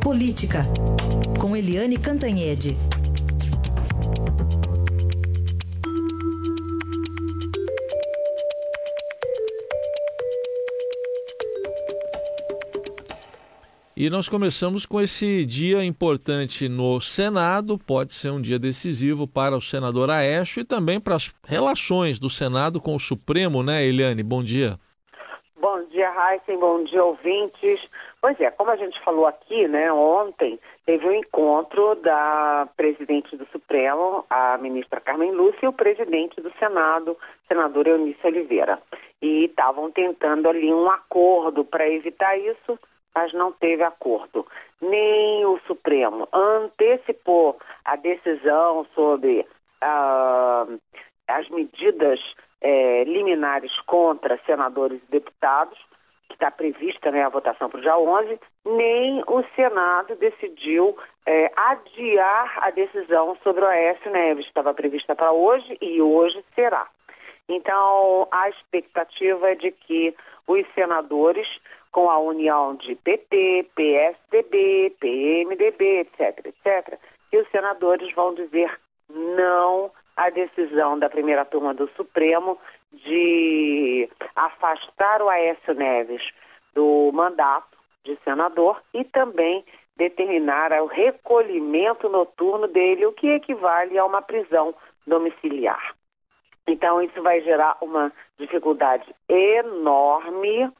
Política, com Eliane Cantanhede. E nós começamos com esse dia importante no Senado, pode ser um dia decisivo para o senador Aécio e também para as relações do Senado com o Supremo, né, Eliane? Bom dia. Bom dia, Heisen, bom dia, ouvintes. Pois é, como a gente falou aqui, né, ontem teve um encontro da presidente do Supremo, a ministra Carmen Lúcia, e o presidente do Senado, senador Eunice Oliveira. E estavam tentando ali um acordo para evitar isso, mas não teve acordo. Nem o Supremo antecipou a decisão sobre uh, as medidas eh, liminares contra senadores e deputados, que está prevista né, a votação para o dia 11, nem o Senado decidiu eh, adiar a decisão sobre o Aécio Neves. Estava prevista para hoje e hoje será. Então, a expectativa é de que os senadores com a união de PT, PSDB, PMDB, etc., etc., que os senadores vão dizer não à decisão da primeira turma do Supremo de afastar o Aécio Neves do mandato de senador e também determinar o recolhimento noturno dele, o que equivale a uma prisão domiciliar. Então, isso vai gerar uma dificuldade enorme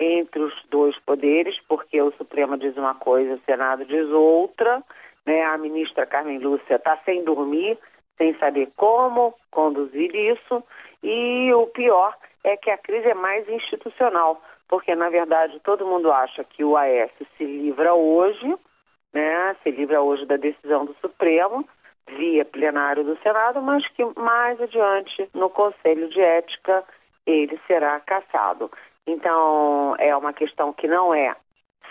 entre os dois poderes, porque o Supremo diz uma coisa, o Senado diz outra. Né? A ministra Carmen Lúcia está sem dormir, sem saber como conduzir isso. E o pior é que a crise é mais institucional, porque na verdade todo mundo acha que o AS se livra hoje, né? Se livra hoje da decisão do Supremo via plenário do Senado, mas que mais adiante no Conselho de Ética ele será cassado. Então, é uma questão que não é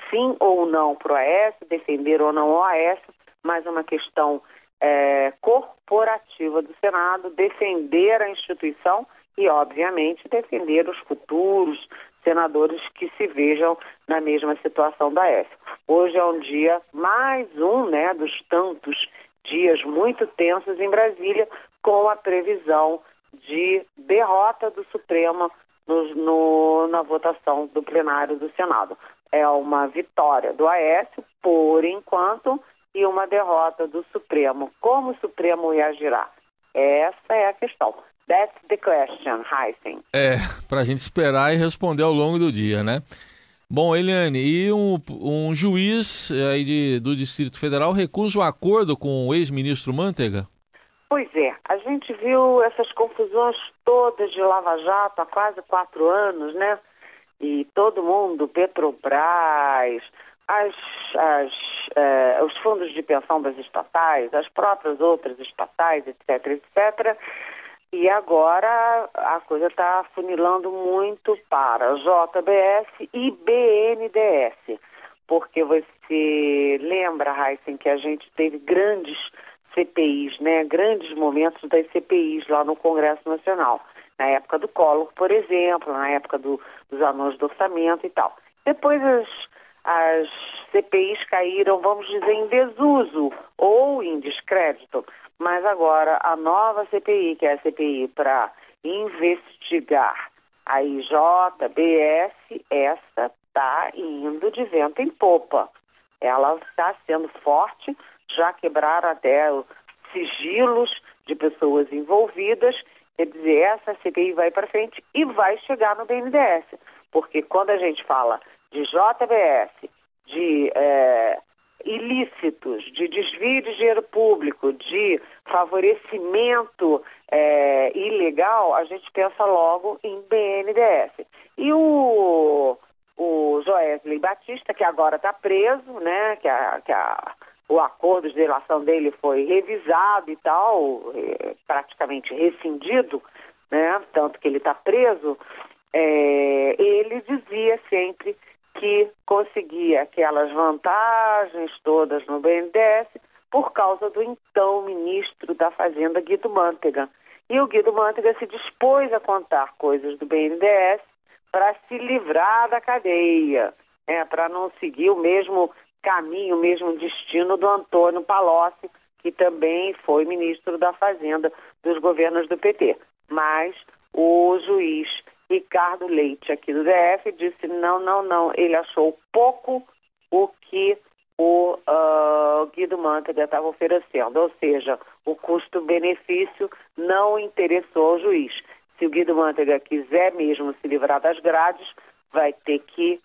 sim ou não para o AS, defender ou não o AS, mas uma questão é, corporativa do Senado, defender a instituição e, obviamente, defender os futuros senadores que se vejam na mesma situação da AS. Hoje é um dia, mais um né, dos tantos dias muito tensos em Brasília, com a previsão de derrota do Supremo no, no, na votação do plenário do Senado. É uma vitória do Aécio, por enquanto, e uma derrota do Supremo. Como o Supremo reagirá? Essa é a questão. That's the question, Heisen. É, para a gente esperar e responder ao longo do dia, né? Bom, Eliane, e um, um juiz aí de, do Distrito Federal recusa o acordo com o ex-ministro Manteiga? Pois é, a gente viu essas confusões todas de Lava Jato há quase quatro anos, né? E todo mundo, Petrobras, as, as, eh, os fundos de pensão das estatais, as próprias outras estatais, etc., etc. E agora a coisa está funilando muito para JBS e BNDES, porque você lembra, Heisen, que a gente teve grandes CPIs, né, grandes momentos das CPIs lá no Congresso Nacional. Na época do Collor, por exemplo, na época do, dos anões do orçamento e tal. Depois as, as CPIs caíram, vamos dizer, em desuso ou em descrédito. Mas agora a nova CPI, que é a CPI para investigar a IJBS, essa está indo de vento em popa. Ela está sendo forte, já quebraram até sigilos de pessoas envolvidas. Quer dizer, essa CPI vai para frente e vai chegar no BNDES. Porque quando a gente fala de JBS, de é, ilícitos, de desvio de dinheiro público, de favorecimento é, ilegal, a gente pensa logo em BNDES. E o, o Joesley Batista, que agora está preso, né, que a, que a o acordo de relação dele foi revisado e tal, é, praticamente rescindido, né? Tanto que ele está preso. É, ele dizia sempre que conseguia aquelas vantagens todas no BNDES por causa do então ministro da Fazenda, Guido Mantega. E o Guido Mantega se dispôs a contar coisas do BNDES para se livrar da cadeia, né, para não seguir o mesmo caminho, mesmo destino do Antônio Palocci, que também foi ministro da Fazenda dos governos do PT. Mas o juiz Ricardo Leite, aqui do DF, disse não, não, não. Ele achou pouco o que o uh, Guido Mantega estava oferecendo, ou seja, o custo-benefício não interessou ao juiz. Se o Guido Mantega quiser mesmo se livrar das grades, vai ter que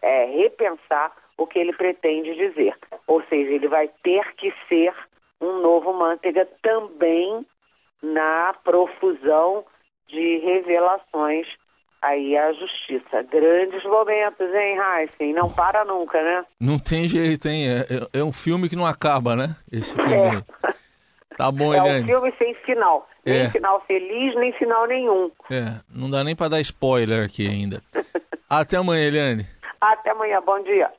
é, repensar o que ele pretende dizer. Ou seja, ele vai ter que ser um novo Manteiga também na profusão de revelações aí à justiça. Grandes momentos, hein, Heisen? Não para nunca, né? Não tem jeito, hein? É, é, é um filme que não acaba, né? Esse filme é. Tá bom, Eliane. É um filme sem final. Nem é. final feliz, nem final nenhum. É, não dá nem para dar spoiler aqui ainda. Até amanhã, Eliane. Até amanhã, bom dia.